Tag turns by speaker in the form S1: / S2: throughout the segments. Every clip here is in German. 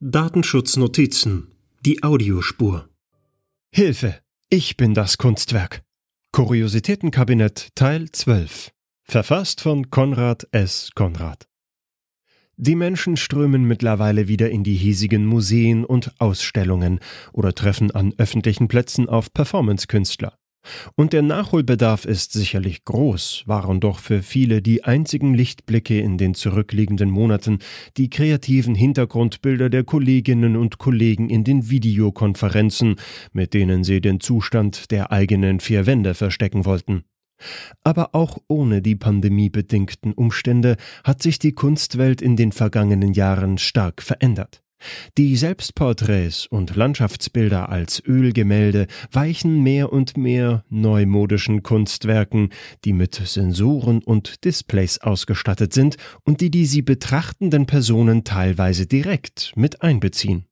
S1: Datenschutznotizen. Die Audiospur.
S2: Hilfe! Ich bin das Kunstwerk. Kuriositätenkabinett Teil 12. Verfasst von Konrad S. Konrad. Die Menschen strömen mittlerweile wieder in die hiesigen Museen und Ausstellungen oder treffen an öffentlichen Plätzen auf Performancekünstler. Und der Nachholbedarf ist sicherlich groß, waren doch für viele die einzigen Lichtblicke in den zurückliegenden Monaten die kreativen Hintergrundbilder der Kolleginnen und Kollegen in den Videokonferenzen, mit denen sie den Zustand der eigenen vier Wände verstecken wollten. Aber auch ohne die pandemiebedingten Umstände hat sich die Kunstwelt in den vergangenen Jahren stark verändert. Die Selbstporträts und Landschaftsbilder als Ölgemälde weichen mehr und mehr neumodischen Kunstwerken, die mit Sensoren und Displays ausgestattet sind und die die sie betrachtenden Personen teilweise direkt mit einbeziehen.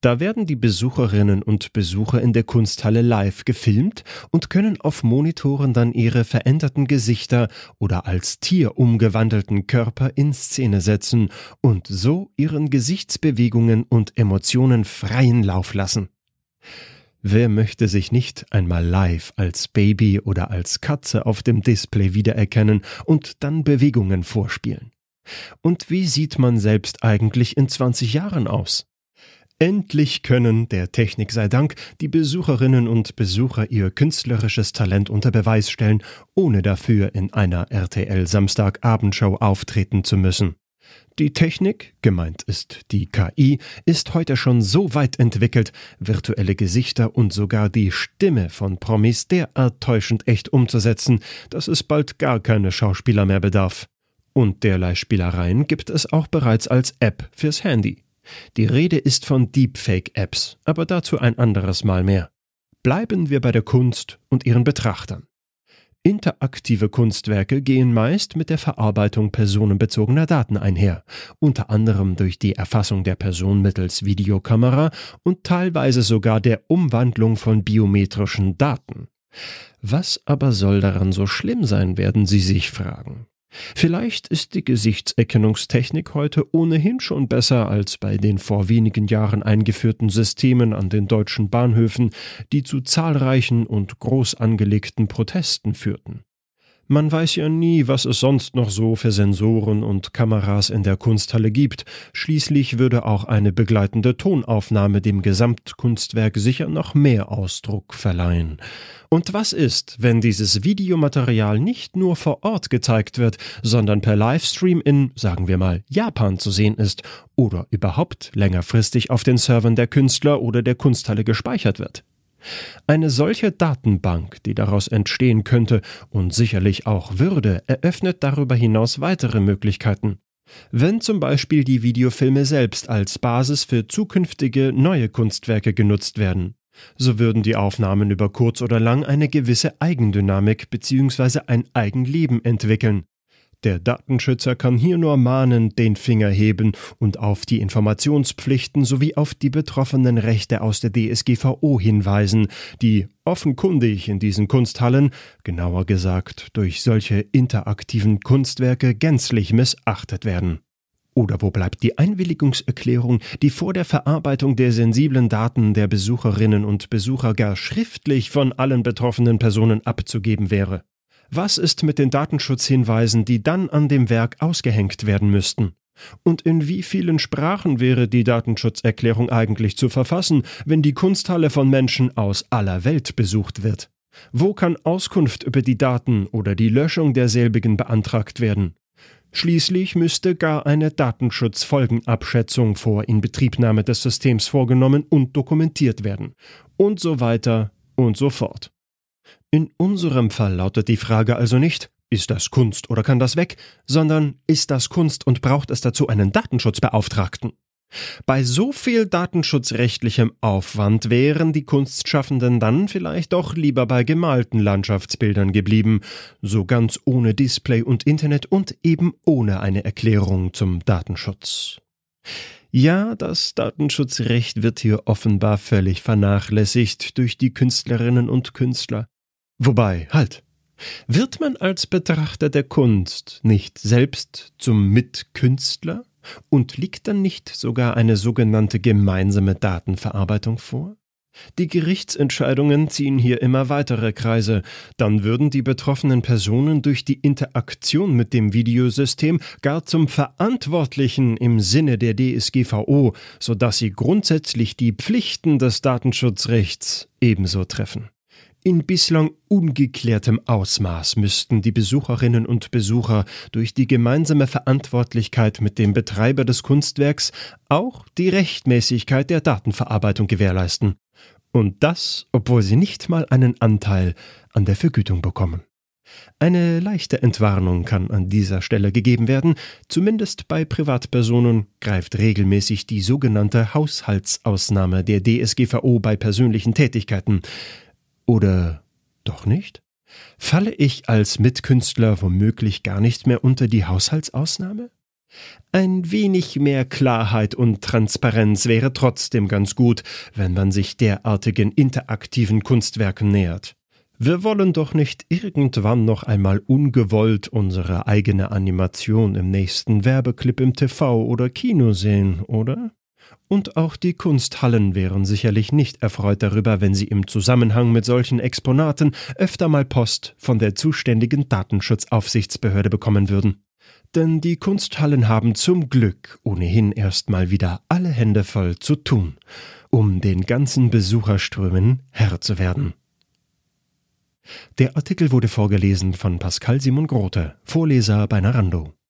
S2: Da werden die Besucherinnen und Besucher in der Kunsthalle live gefilmt und können auf Monitoren dann ihre veränderten Gesichter oder als Tier umgewandelten Körper in Szene setzen und so ihren Gesichtsbewegungen und Emotionen freien Lauf lassen. Wer möchte sich nicht einmal live als Baby oder als Katze auf dem Display wiedererkennen und dann Bewegungen vorspielen? Und wie sieht man selbst eigentlich in 20 Jahren aus? Endlich können, der Technik sei Dank, die Besucherinnen und Besucher ihr künstlerisches Talent unter Beweis stellen, ohne dafür in einer RTL Samstagabendshow auftreten zu müssen. Die Technik, gemeint ist die KI, ist heute schon so weit entwickelt, virtuelle Gesichter und sogar die Stimme von Promis derart täuschend echt umzusetzen, dass es bald gar keine Schauspieler mehr bedarf. Und derlei Spielereien gibt es auch bereits als App fürs Handy. Die Rede ist von Deepfake-Apps, aber dazu ein anderes Mal mehr. Bleiben wir bei der Kunst und ihren Betrachtern. Interaktive Kunstwerke gehen meist mit der Verarbeitung personenbezogener Daten einher, unter anderem durch die Erfassung der Person mittels Videokamera und teilweise sogar der Umwandlung von biometrischen Daten. Was aber soll daran so schlimm sein, werden Sie sich fragen. Vielleicht ist die Gesichtserkennungstechnik heute ohnehin schon besser als bei den vor wenigen Jahren eingeführten Systemen an den deutschen Bahnhöfen, die zu zahlreichen und groß angelegten Protesten führten. Man weiß ja nie, was es sonst noch so für Sensoren und Kameras in der Kunsthalle gibt. Schließlich würde auch eine begleitende Tonaufnahme dem Gesamtkunstwerk sicher noch mehr Ausdruck verleihen. Und was ist, wenn dieses Videomaterial nicht nur vor Ort gezeigt wird, sondern per Livestream in, sagen wir mal, Japan zu sehen ist oder überhaupt längerfristig auf den Servern der Künstler oder der Kunsthalle gespeichert wird? Eine solche Datenbank, die daraus entstehen könnte und sicherlich auch würde, eröffnet darüber hinaus weitere Möglichkeiten. Wenn zum Beispiel die Videofilme selbst als Basis für zukünftige neue Kunstwerke genutzt werden, so würden die Aufnahmen über kurz oder lang eine gewisse Eigendynamik bzw. ein Eigenleben entwickeln, der Datenschützer kann hier nur mahnend den Finger heben und auf die Informationspflichten sowie auf die betroffenen Rechte aus der DSGVO hinweisen, die offenkundig in diesen Kunsthallen, genauer gesagt durch solche interaktiven Kunstwerke, gänzlich missachtet werden. Oder wo bleibt die Einwilligungserklärung, die vor der Verarbeitung der sensiblen Daten der Besucherinnen und Besucher gar schriftlich von allen betroffenen Personen abzugeben wäre? Was ist mit den Datenschutzhinweisen, die dann an dem Werk ausgehängt werden müssten? Und in wie vielen Sprachen wäre die Datenschutzerklärung eigentlich zu verfassen, wenn die Kunsthalle von Menschen aus aller Welt besucht wird? Wo kann Auskunft über die Daten oder die Löschung derselbigen beantragt werden? Schließlich müsste gar eine Datenschutzfolgenabschätzung vor Inbetriebnahme des Systems vorgenommen und dokumentiert werden. Und so weiter und so fort. In unserem Fall lautet die Frage also nicht, ist das Kunst oder kann das weg, sondern ist das Kunst und braucht es dazu einen Datenschutzbeauftragten? Bei so viel datenschutzrechtlichem Aufwand wären die Kunstschaffenden dann vielleicht doch lieber bei gemalten Landschaftsbildern geblieben, so ganz ohne Display und Internet und eben ohne eine Erklärung zum Datenschutz. Ja, das Datenschutzrecht wird hier offenbar völlig vernachlässigt durch die Künstlerinnen und Künstler. Wobei, halt. Wird man als Betrachter der Kunst nicht selbst zum Mitkünstler Und liegt dann nicht sogar eine sogenannte gemeinsame Datenverarbeitung vor? Die Gerichtsentscheidungen ziehen hier immer weitere Kreise, dann würden die betroffenen Personen durch die Interaktion mit dem Videosystem gar zum Verantwortlichen im Sinne der DSGVO, so dass sie grundsätzlich die Pflichten des Datenschutzrechts ebenso treffen. In bislang ungeklärtem Ausmaß müssten die Besucherinnen und Besucher durch die gemeinsame Verantwortlichkeit mit dem Betreiber des Kunstwerks auch die Rechtmäßigkeit der Datenverarbeitung gewährleisten. Und das, obwohl sie nicht mal einen Anteil an der Vergütung bekommen. Eine leichte Entwarnung kann an dieser Stelle gegeben werden, zumindest bei Privatpersonen greift regelmäßig die sogenannte Haushaltsausnahme der DSGVO bei persönlichen Tätigkeiten. Oder doch nicht? Falle ich als Mitkünstler womöglich gar nicht mehr unter die Haushaltsausnahme? Ein wenig mehr Klarheit und Transparenz wäre trotzdem ganz gut, wenn man sich derartigen interaktiven Kunstwerken nähert. Wir wollen doch nicht irgendwann noch einmal ungewollt unsere eigene Animation im nächsten Werbeclip im TV oder Kino sehen, oder? Und auch die Kunsthallen wären sicherlich nicht erfreut darüber, wenn sie im Zusammenhang mit solchen Exponaten öfter mal Post von der zuständigen Datenschutzaufsichtsbehörde bekommen würden. Denn die Kunsthallen haben zum Glück ohnehin erstmal wieder alle Hände voll zu tun, um den ganzen Besucherströmen Herr zu werden. Der Artikel wurde vorgelesen von Pascal Simon Grote, Vorleser bei Narando.